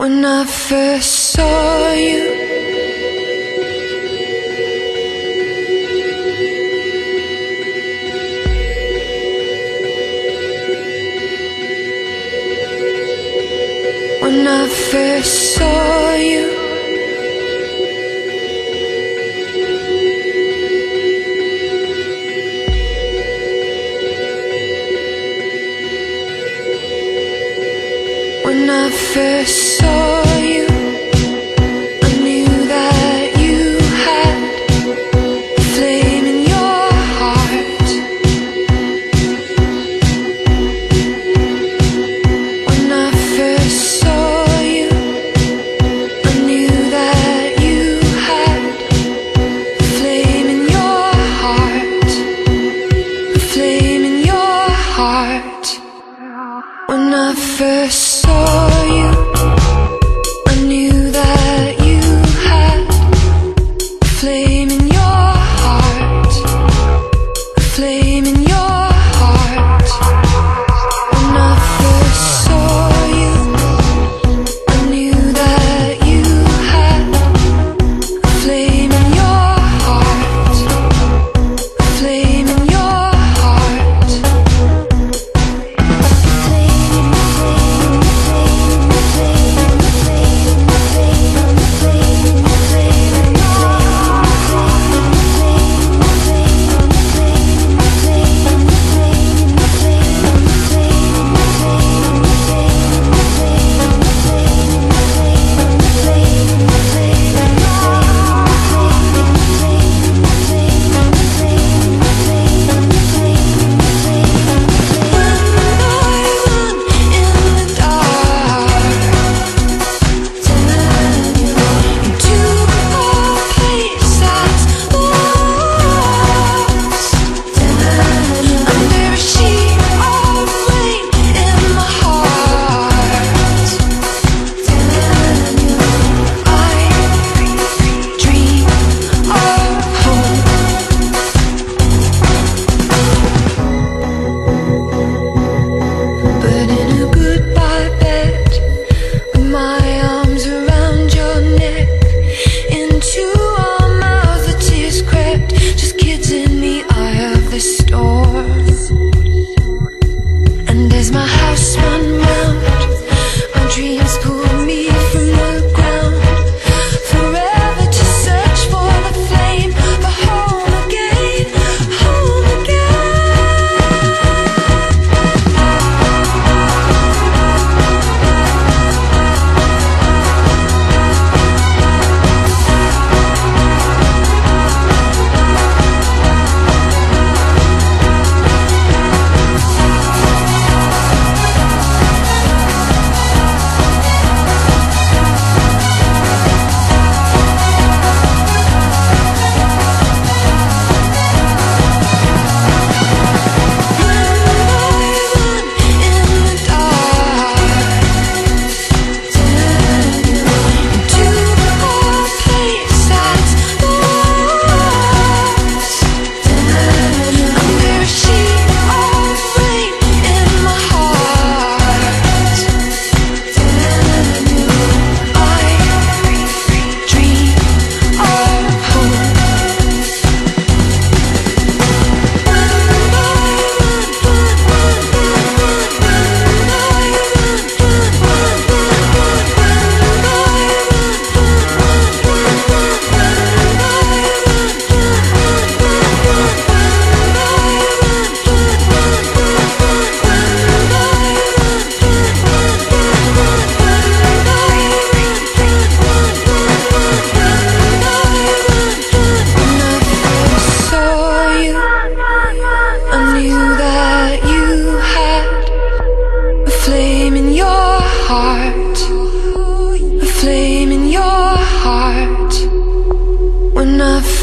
When I first saw you When I first saw you I first saw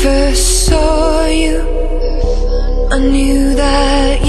first saw you, I knew that